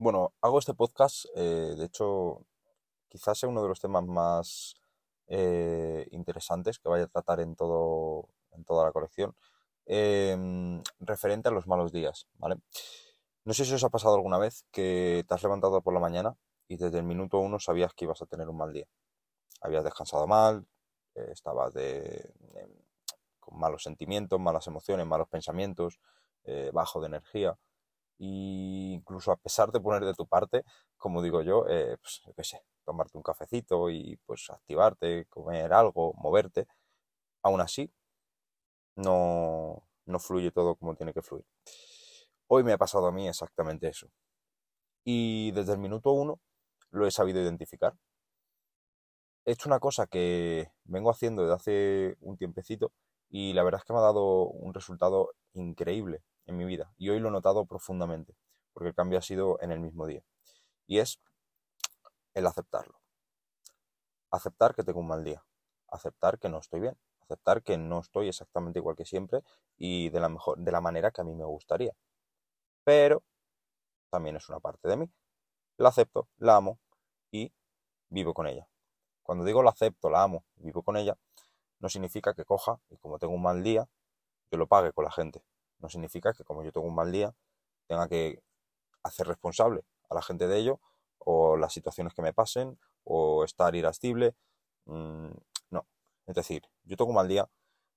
Bueno, hago este podcast, eh, de hecho, quizás sea uno de los temas más eh, interesantes que vaya a tratar en todo, en toda la colección, em, referente a los malos días, ¿vale? No sé si os ha pasado alguna vez que te has levantado por la mañana y desde el minuto uno sabías que ibas a tener un mal día. Habías descansado mal, eh, estabas de, em, con malos sentimientos, malas emociones, malos pensamientos, bajo de energía y incluso a pesar de poner de tu parte, como digo yo, eh, pues, qué sé, tomarte un cafecito y pues activarte, comer algo, moverte, aún así no, no fluye todo como tiene que fluir. Hoy me ha pasado a mí exactamente eso. Y desde el minuto uno lo he sabido identificar. He hecho una cosa que vengo haciendo desde hace un tiempecito y la verdad es que me ha dado un resultado increíble en mi vida. Y hoy lo he notado profundamente, porque el cambio ha sido en el mismo día. Y es el aceptarlo. Aceptar que tengo un mal día. Aceptar que no estoy bien. Aceptar que no estoy exactamente igual que siempre y de la, mejor, de la manera que a mí me gustaría. Pero también es una parte de mí. La acepto, la amo y vivo con ella. Cuando digo la acepto, la amo y vivo con ella, no significa que coja y como tengo un mal día, yo lo pague con la gente. No significa que como yo tengo un mal día, tenga que hacer responsable a la gente de ello, o las situaciones que me pasen, o estar irascible. Mm, no. Es decir, yo tengo un mal día,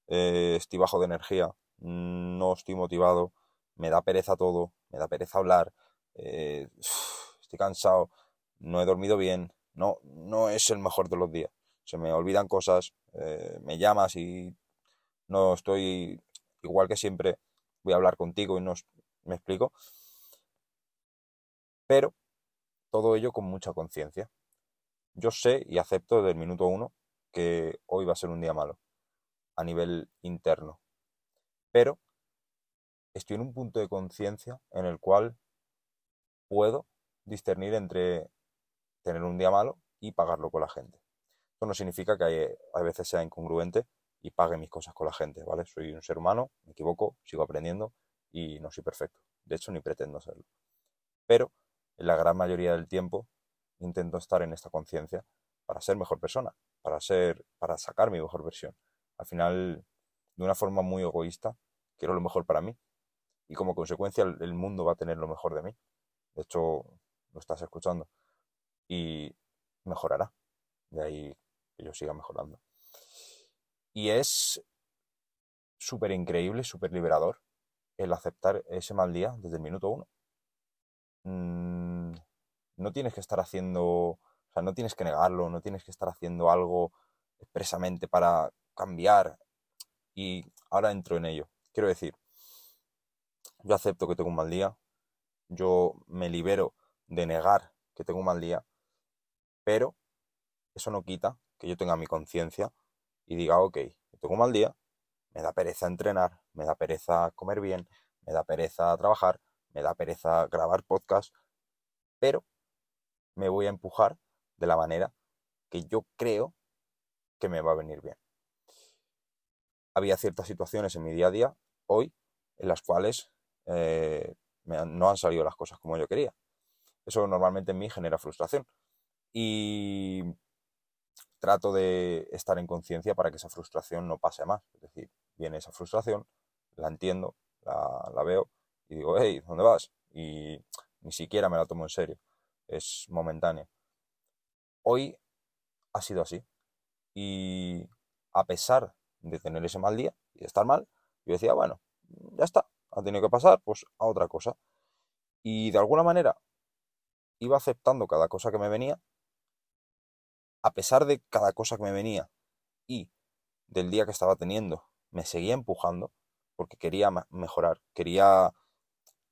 eh, estoy bajo de energía, no estoy motivado, me da pereza todo, me da pereza hablar, eh, estoy cansado, no he dormido bien, no, no es el mejor de los días. Se me olvidan cosas, eh, me llamas y no estoy igual que siempre voy a hablar contigo y no me explico. Pero todo ello con mucha conciencia. Yo sé y acepto desde el minuto uno que hoy va a ser un día malo a nivel interno. Pero estoy en un punto de conciencia en el cual puedo discernir entre tener un día malo y pagarlo con la gente. Eso no significa que a veces sea incongruente y pague mis cosas con la gente, ¿vale? Soy un ser humano, me equivoco, sigo aprendiendo y no soy perfecto. De hecho, ni pretendo serlo. Pero en la gran mayoría del tiempo intento estar en esta conciencia para ser mejor persona, para ser, para sacar mi mejor versión. Al final, de una forma muy egoísta, quiero lo mejor para mí. Y como consecuencia, el mundo va a tener lo mejor de mí. De hecho, lo estás escuchando. Y mejorará. De ahí que yo siga mejorando. Y es súper increíble, súper liberador el aceptar ese mal día desde el minuto uno. Mm, no tienes que estar haciendo, o sea, no tienes que negarlo, no tienes que estar haciendo algo expresamente para cambiar. Y ahora entro en ello. Quiero decir, yo acepto que tengo un mal día, yo me libero de negar que tengo un mal día, pero eso no quita que yo tenga mi conciencia y diga, ok, tengo un mal día, me da pereza entrenar, me da pereza comer bien, me da pereza trabajar, me da pereza grabar podcast, pero me voy a empujar de la manera que yo creo que me va a venir bien. Había ciertas situaciones en mi día a día, hoy, en las cuales eh, no han salido las cosas como yo quería. Eso normalmente en mí genera frustración. Y trato de estar en conciencia para que esa frustración no pase más. Es decir, viene esa frustración, la entiendo, la, veo y digo, hey, ¿dónde vas? Y ni siquiera me la tomo en serio. Es momentánea. Hoy ha sido así. Y a pesar de tener ese mal día y de estar mal, yo decía, bueno, ya está, ha tenido que pasar, pues a otra cosa. Y de alguna manera iba aceptando cada cosa que me venía a pesar de cada cosa que me venía y del día que estaba teniendo, me seguía empujando porque quería mejorar, quería,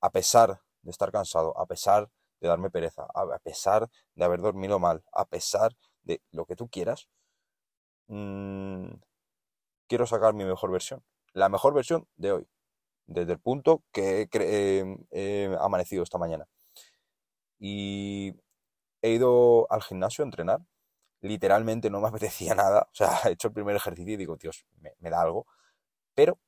a pesar de estar cansado, a pesar de darme pereza, a pesar de haber dormido mal, a pesar de lo que tú quieras, mm, quiero sacar mi mejor versión, la mejor versión de hoy, desde el punto que he amanecido esta mañana. Y he ido al gimnasio a entrenar literalmente no me apetecía nada. O sea, he hecho el primer ejercicio y digo, Dios, me, da algo. Pero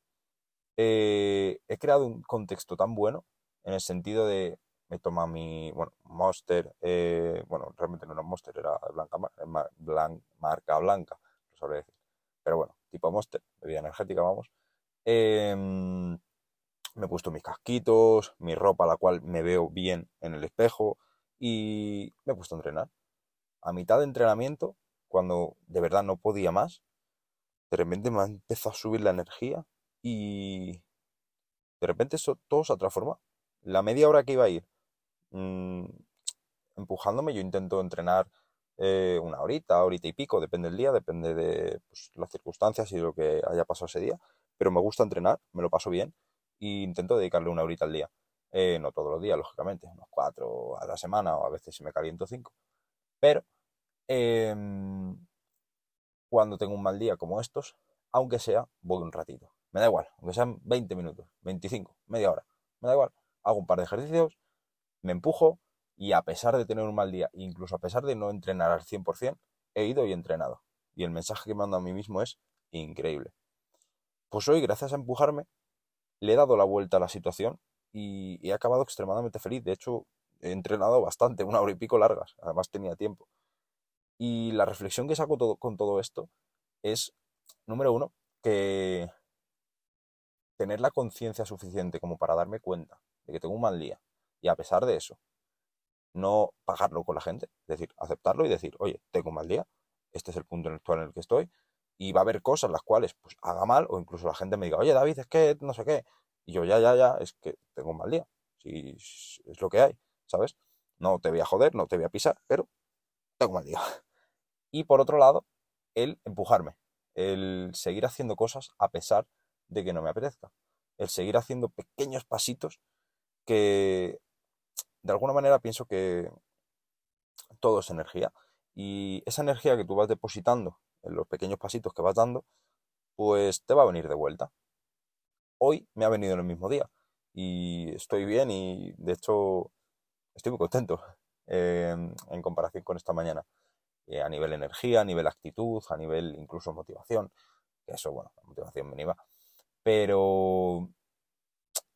eh, he creado un contexto tan bueno en el sentido de me toma mi, bueno, Monster, eh, bueno, realmente no era Monster, era blanca, marca blanca, no sabré decir. Pero bueno, tipo Monster, bebida energética, vamos. Em, me he puesto mis casquitos, mi ropa, la cual me veo bien en el espejo, y me he puesto a entrenar. A mitad de entrenamiento, cuando de verdad no podía más, de repente me ha empezado a subir la energía y de repente eso, todo se ha transformado. La media hora que iba a ir mm, empujándome, yo intento entrenar eh, una horita, horita y pico, depende del día, depende de pues, las circunstancias y lo que haya pasado ese día, pero me gusta entrenar, me lo paso bien e intento dedicarle una horita al día. Eh, no todos los días, lógicamente, unos cuatro a la semana o a veces si me caliento cinco. Pero em, cuando tengo un mal día como estos, aunque sea, voy un ratito. Me da igual, aunque sean 20 minutos, 25, media hora, me da igual. Hago un par de ejercicios, me empujo y a pesar de tener un mal día, incluso a pesar de no entrenar al 100%, he ido y entrenado. Y el mensaje que mando a mí mismo es increíble. Pues hoy, gracias a empujarme, le he dado la vuelta a la situación y he acabado extremadamente feliz. De hecho, he entrenado bastante, una hora y pico largas. Además tenía tiempo. Y la reflexión que saco con todo esto es, número uno, que tener la conciencia suficiente como para darme cuenta de que tengo un mal día y a pesar de eso, no pagarlo con la gente, es decir, aceptarlo y decir, oye, tengo un mal día, este es el punto en actual en el que estoy y va a haber cosas las cuales pues haga mal o incluso la gente me diga, oye, David, es que no sé qué, y yo ya, ya, ya, es que tengo un mal día, si es lo que hay, ¿sabes? No te voy a joder, no te voy a pisar, pero tengo un mal día. Y por otro lado, el empujarme, el seguir haciendo cosas a pesar de que no me apetezca, el seguir haciendo pequeños pasitos que de alguna manera pienso que todo es energía y esa energía que tú vas depositando en los pequeños pasitos que vas dando, pues te va a venir de vuelta. Hoy me ha venido en el mismo día y estoy bien y de hecho estoy muy contento eh, en comparación con esta mañana. Eh, a nivel energía, a nivel actitud, a nivel incluso motivación. Que eso, bueno, la motivación mínima. Pero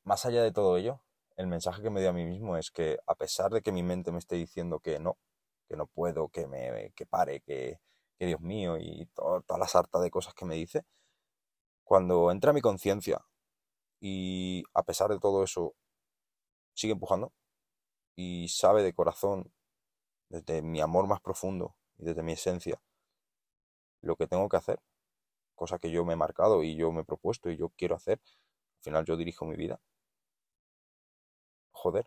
más allá de todo ello, el mensaje que me dio a mí mismo es que a pesar de que mi mente me esté diciendo que no, que no puedo, que me que pare, que, que Dios mío y toda la sarta de cosas que me dice, cuando entra mi conciencia y a pesar de todo eso sigue empujando y sabe de corazón, desde mi amor más profundo y desde mi esencia, lo que tengo que hacer, cosa que yo me he marcado y yo me he propuesto y yo quiero hacer, al final yo dirijo mi vida. Joder,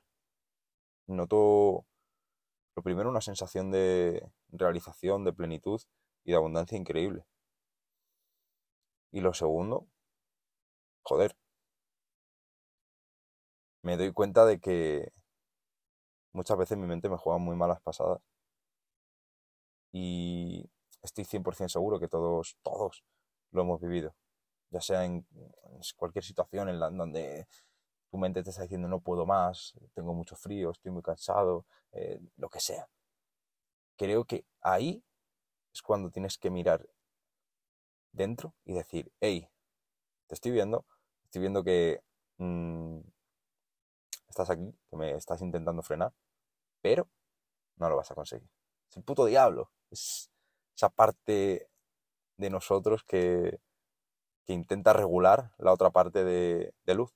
noto lo primero una sensación de realización, de plenitud y de abundancia increíble. Y lo segundo, joder, me doy cuenta de que muchas veces mi mente me juega muy malas pasadas. Y estoy 100% seguro que todos, todos lo hemos vivido. Ya sea en cualquier situación en la donde tu mente te está diciendo no puedo más, tengo mucho frío, estoy muy cansado, eh, lo que sea. Creo que ahí es cuando tienes que mirar dentro y decir, hey, te estoy viendo, estoy viendo que mm, estás aquí, que me estás intentando frenar, pero no lo vas a conseguir. Es el puto diablo. Es esa parte de nosotros que, que intenta regular la otra parte de, luz.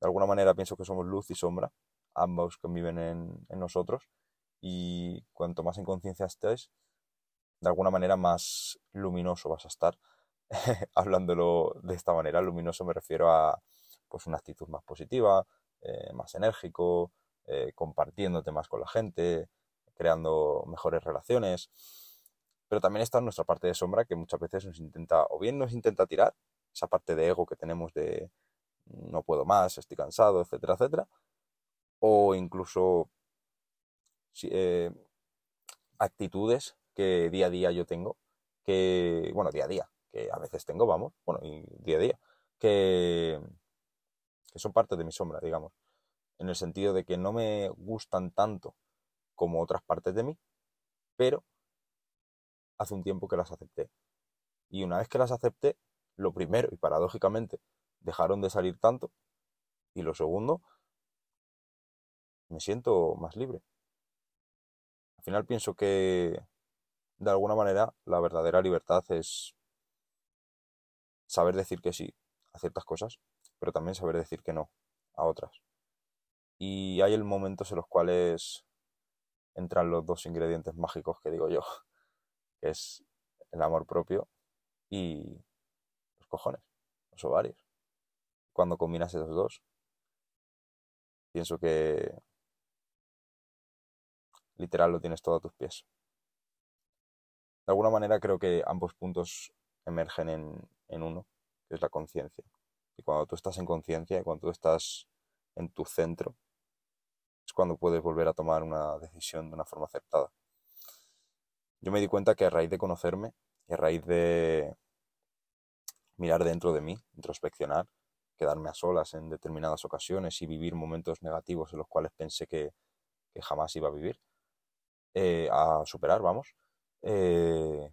De alguna manera pienso que somos luz y sombra, ambos conviven en, en nosotros, y cuanto más en conciencia estés, de alguna manera más luminoso vas a estar. Hablándolo de esta manera, luminoso me refiero a pues una actitud más positiva, eh, más enérgico, eh, compartiéndote más con la gente, creando mejores relaciones. Pero también está nuestra parte de sombra que muchas veces nos intenta, o bien nos intenta tirar, esa parte de ego que tenemos de no puedo más, estoy cansado, etcétera, etcétera. O incluso eh, actitudes que día a día yo tengo, que, bueno, día a día, que a veces tengo, vamos, bueno, y día a día, que, que son parte de mi sombra, digamos, en el sentido de que no me gustan tanto como otras partes de mí, pero hace un tiempo que las acepté. Y una vez que las acepté, lo primero, y paradójicamente, dejaron de salir tanto, y lo segundo, me siento más libre. Al final pienso que de alguna manera la verdadera libertad es saber decir que sí a ciertas cosas, pero también saber decir que no a otras. Y hay momentos en los cuales entran los dos ingredientes mágicos que digo yo, que es el amor propio y los cojones, los ovarios. Cuando combinas esos dos, pienso que literal lo tienes todo a tus pies. De alguna manera creo que ambos puntos emergen en, en uno, que es la conciencia. Y cuando tú estás en conciencia, cuando tú estás en tu centro, es cuando puedes volver a tomar una decisión de una forma aceptada. Yo me di cuenta que a raíz de conocerme a raíz de mirar dentro de mí, introspeccionar, quedarme a solas en determinadas ocasiones y vivir momentos negativos en los cuales pensé que, jamás iba a vivir, eh, a superar, vamos, eh,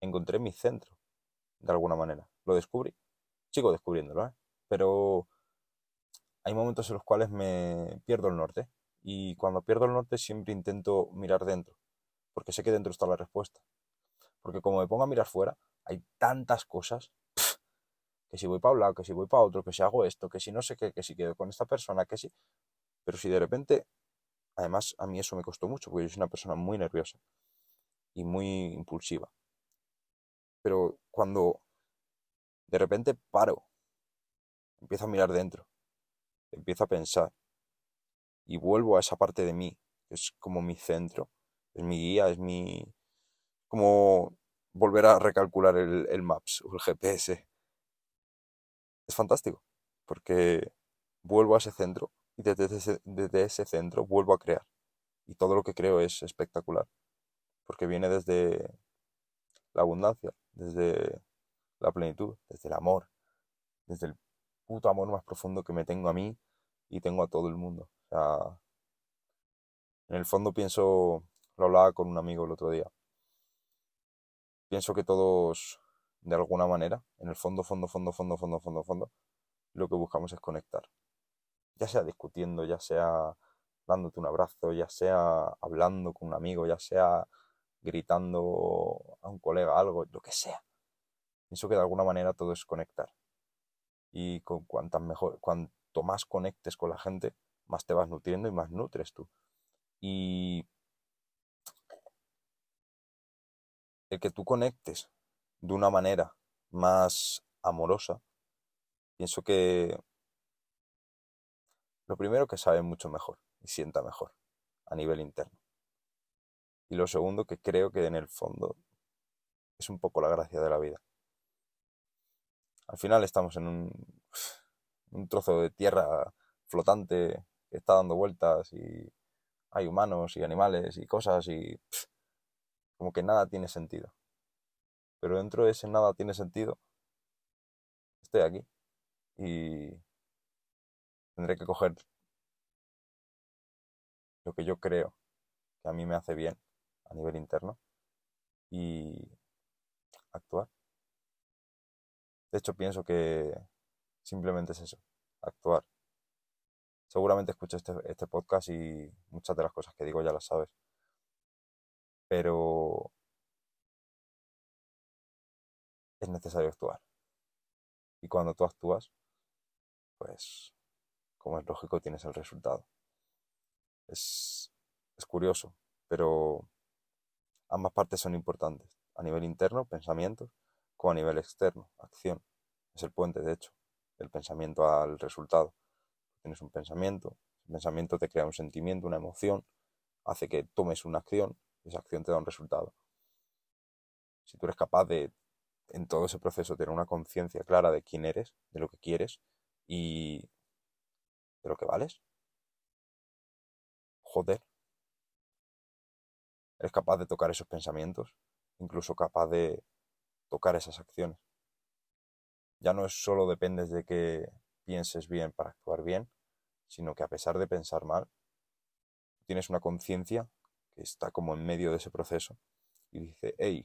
encontré mi centro, de alguna manera. Lo descubrí. Sigo descubriéndolo, ¿eh? Pero hay momentos en los cuales me pierdo el norte. Y cuando pierdo el norte siempre intento mirar dentro. Porque sé que dentro está la respuesta. Porque como me pongo a mirar fuera, hay tantas cosas. que si voy para un lado, que si voy para otro, que si hago esto, que si no sé qué, que si quedo con esta persona, que si... Pero si de repente... Además, a mí eso me costó mucho, porque yo soy una persona muy nerviosa y muy impulsiva. Pero cuando de repente paro, empiezo a mirar dentro, empiezo a pensar y vuelvo a esa parte de mí, que es como mi centro, es mi guía, es mi... como volver a recalcular el, Maps o el GPS. Es fantástico, porque vuelvo a ese centro y desde desde ese centro vuelvo a crear. Y todo lo que creo es espectacular, porque viene desde la abundancia, desde la plenitud, desde el amor, desde el puto amor más profundo que me tengo a mí y tengo a todo el mundo. O sea, en el fondo pienso, lo hablaba con un amigo el otro día, pienso que todos, de alguna manera, en el fondo, fondo, fondo, fondo, fondo, fondo, fondo, lo que buscamos es conectar. Ya sea discutiendo, ya sea dándote un abrazo, ya sea hablando con un amigo, ya sea gritando a un colega algo, lo que sea. Pienso que de alguna manera todo es conectar. Y con cuantas mejor, cuanto más conectes con la gente, más te vas nutriendo y más nutres tú. Y el que tú conectes de una manera más amorosa, pienso que lo primero que sabe mucho mejor y sienta mejor a nivel interno. Y lo segundo que creo que en el fondo es un poco la gracia de la vida. Al final estamos en un, un trozo de tierra flotante que está dando vueltas y hay humanos y animales y cosas y como que nada tiene sentido. Pero dentro de ese nada tiene sentido, estoy aquí y tendré que coger lo que yo creo que a mí me hace bien a nivel interno y actuar. De hecho, pienso que simplemente es eso, actuar. Seguramente escucho este, este, podcast y muchas de las cosas que digo ya las sabes. Pero es necesario actuar. Y cuando tú actúas, pues, como es lógico, tienes el resultado. Es, es curioso, pero Ambas partes son importantes, a nivel interno, pensamientos, como a nivel externo, acción. Es el puente, de hecho, del pensamiento al resultado. Tienes un pensamiento, el pensamiento te crea un sentimiento, una emoción, hace que tomes una acción esa acción te da un resultado. Si tú eres capaz de, en todo ese proceso, tener una conciencia clara de quién eres, de lo que quieres y de lo que vales, joder, Eres capaz de tocar esos pensamientos, incluso capaz de tocar esas acciones. Ya no es solo dependes de que pienses bien para actuar bien, sino que a pesar de pensar mal, tienes una conciencia que está como en medio de ese proceso y dice, hey,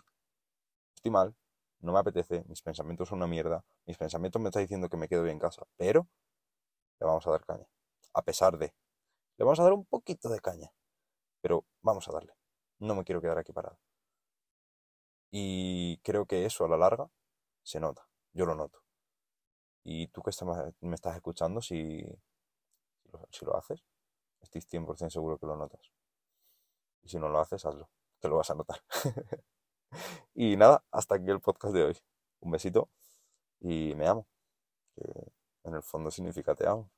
estoy mal, no me apetece, mis pensamientos son una mierda, mis pensamientos me están diciendo que me quedo bien en casa, pero le vamos a dar caña, a pesar de. Le vamos a dar un poquito de caña. Pero vamos a darle. No me quiero quedar aquí parado. Y creo que eso a la larga se nota. Yo lo noto. Y tú que me estás escuchando, si, si lo haces, estoy 100% seguro que lo notas. Y si no lo haces, hazlo, que lo vas a notar. y nada, hasta aquí el podcast de hoy. Un besito y me amo. Que en el fondo significa te amo.